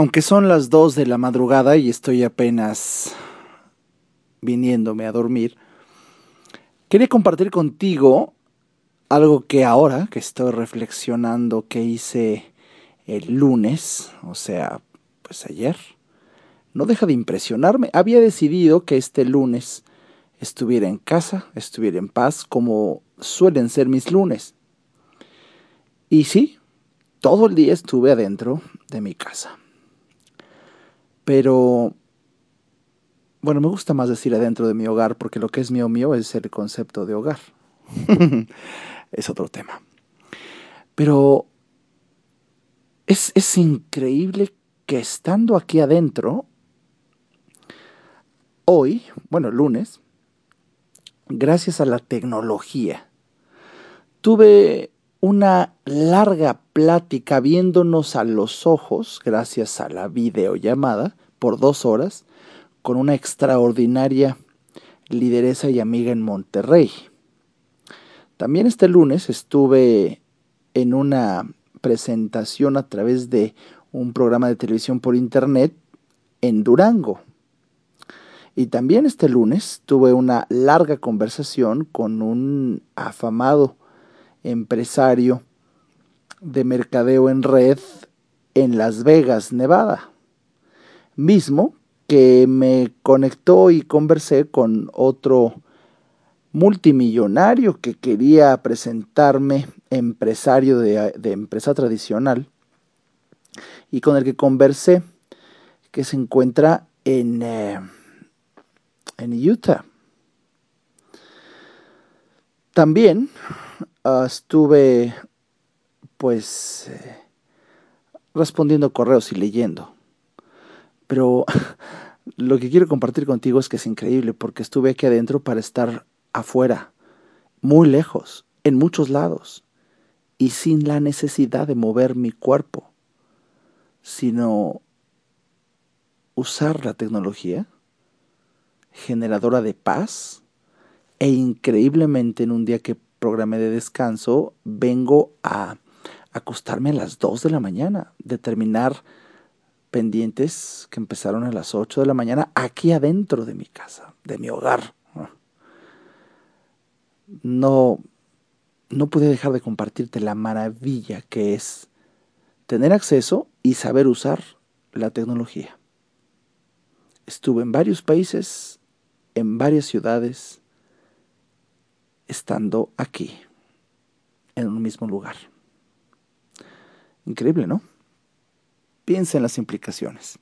Aunque son las 2 de la madrugada y estoy apenas viniéndome a dormir, quería compartir contigo algo que ahora que estoy reflexionando que hice el lunes, o sea, pues ayer, no deja de impresionarme. Había decidido que este lunes estuviera en casa, estuviera en paz, como suelen ser mis lunes. Y sí, todo el día estuve adentro de mi casa. Pero, bueno, me gusta más decir adentro de mi hogar porque lo que es mío mío es el concepto de hogar. es otro tema. Pero es, es increíble que estando aquí adentro, hoy, bueno, lunes, gracias a la tecnología, tuve una larga plática viéndonos a los ojos, gracias a la videollamada, por dos horas, con una extraordinaria lideresa y amiga en Monterrey. También este lunes estuve en una presentación a través de un programa de televisión por internet en Durango. Y también este lunes tuve una larga conversación con un afamado empresario de mercadeo en red en Las Vegas, Nevada. Mismo que me conectó y conversé con otro multimillonario que quería presentarme empresario de, empresa tradicional y con el que conversé que se encuentra en, eh, en Utah. También Ah, estuve pues eh, respondiendo correos y leyendo. Pero lo que quiero compartir contigo es que es increíble porque estuve aquí adentro para estar afuera, muy lejos, en muchos lados, y sin la necesidad de mover mi cuerpo, sino usar la tecnología generadora de paz e increíblemente en un día que programé de descanso, vengo a acostarme a las 2 de la mañana, determinar pendientes que empezaron a las 8 de la mañana aquí adentro de mi casa, de mi hogar. No, no pude dejar de compartirte la maravilla que es tener acceso y saber usar la tecnología. Estuve en varios países, en varias ciudades, estando aquí, en un mismo lugar. Increíble, ¿no? Piensa en las implicaciones.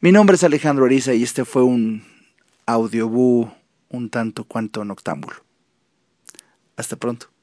Mi nombre es Alejandro Ariza y este fue un audiobú un tanto cuanto noctámbulo. Hasta pronto.